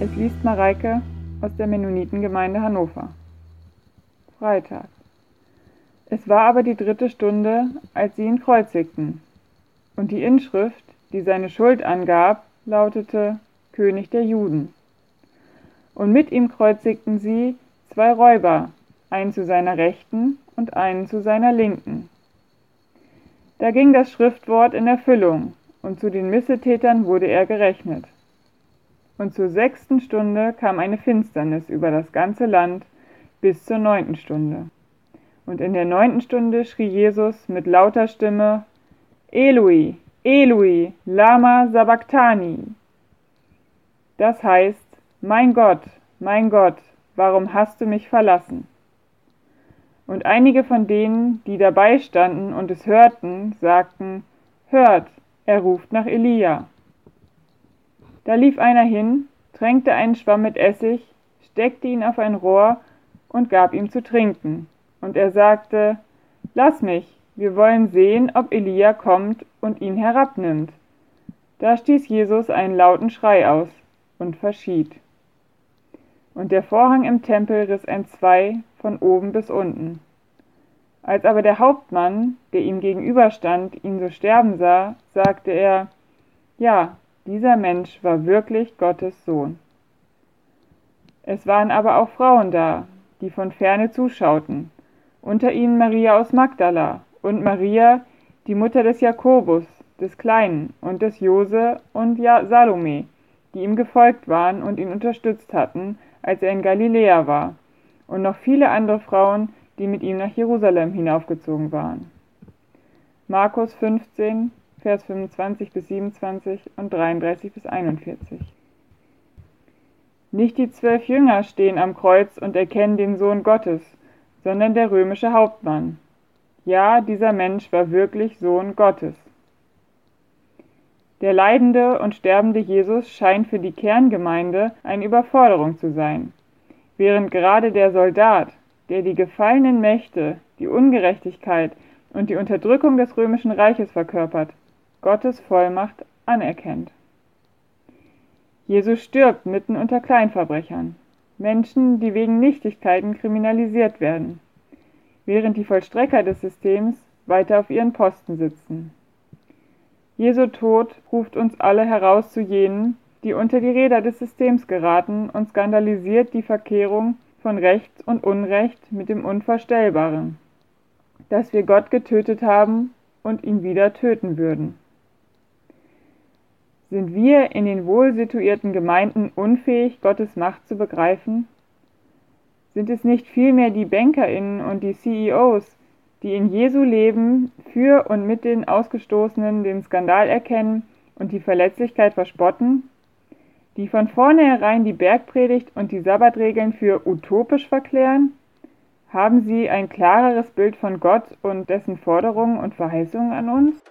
Es liest Mareike aus der Mennonitengemeinde Hannover. Freitag. Es war aber die dritte Stunde, als sie ihn kreuzigten. Und die Inschrift, die seine Schuld angab, lautete König der Juden. Und mit ihm kreuzigten sie zwei Räuber, einen zu seiner Rechten und einen zu seiner Linken. Da ging das Schriftwort in Erfüllung, und zu den Missetätern wurde er gerechnet. Und zur sechsten Stunde kam eine Finsternis über das ganze Land bis zur neunten Stunde. Und in der neunten Stunde schrie Jesus mit lauter Stimme, Eloi, Eloi, lama sabachthani. Das heißt, mein Gott, mein Gott, warum hast du mich verlassen? Und einige von denen, die dabei standen und es hörten, sagten, Hört, er ruft nach Elia. Da lief einer hin, tränkte einen Schwamm mit Essig, steckte ihn auf ein Rohr und gab ihm zu trinken. Und er sagte, Lass mich, wir wollen sehen, ob Elia kommt und ihn herabnimmt. Da stieß Jesus einen lauten Schrei aus und verschied. Und der Vorhang im Tempel riss entzwei von oben bis unten. Als aber der Hauptmann, der ihm gegenüberstand, ihn so sterben sah, sagte er, Ja, dieser Mensch war wirklich Gottes Sohn. Es waren aber auch Frauen da, die von ferne zuschauten, unter ihnen Maria aus Magdala und Maria, die Mutter des Jakobus, des Kleinen, und des Jose und Salome, die ihm gefolgt waren und ihn unterstützt hatten, als er in Galiläa war, und noch viele andere Frauen, die mit ihm nach Jerusalem hinaufgezogen waren. Markus 15, Vers 25 bis 27 und 33 bis 41. Nicht die zwölf Jünger stehen am Kreuz und erkennen den Sohn Gottes, sondern der römische Hauptmann. Ja, dieser Mensch war wirklich Sohn Gottes. Der leidende und sterbende Jesus scheint für die Kerngemeinde eine Überforderung zu sein, während gerade der Soldat, der die gefallenen Mächte, die Ungerechtigkeit und die Unterdrückung des römischen Reiches verkörpert, Gottes Vollmacht anerkennt. Jesus stirbt mitten unter Kleinverbrechern, Menschen, die wegen Nichtigkeiten kriminalisiert werden, während die Vollstrecker des Systems weiter auf ihren Posten sitzen. Jesu Tod ruft uns alle heraus zu jenen, die unter die Räder des Systems geraten und skandalisiert die Verkehrung von Recht und Unrecht mit dem Unvorstellbaren, dass wir Gott getötet haben und ihn wieder töten würden. Sind wir in den wohl situierten Gemeinden unfähig, Gottes Macht zu begreifen? Sind es nicht vielmehr die Bankerinnen und die CEOs, die in Jesu Leben für und mit den Ausgestoßenen den Skandal erkennen und die Verletzlichkeit verspotten? Die von vornherein die Bergpredigt und die Sabbatregeln für utopisch verklären? Haben sie ein klareres Bild von Gott und dessen Forderungen und Verheißungen an uns?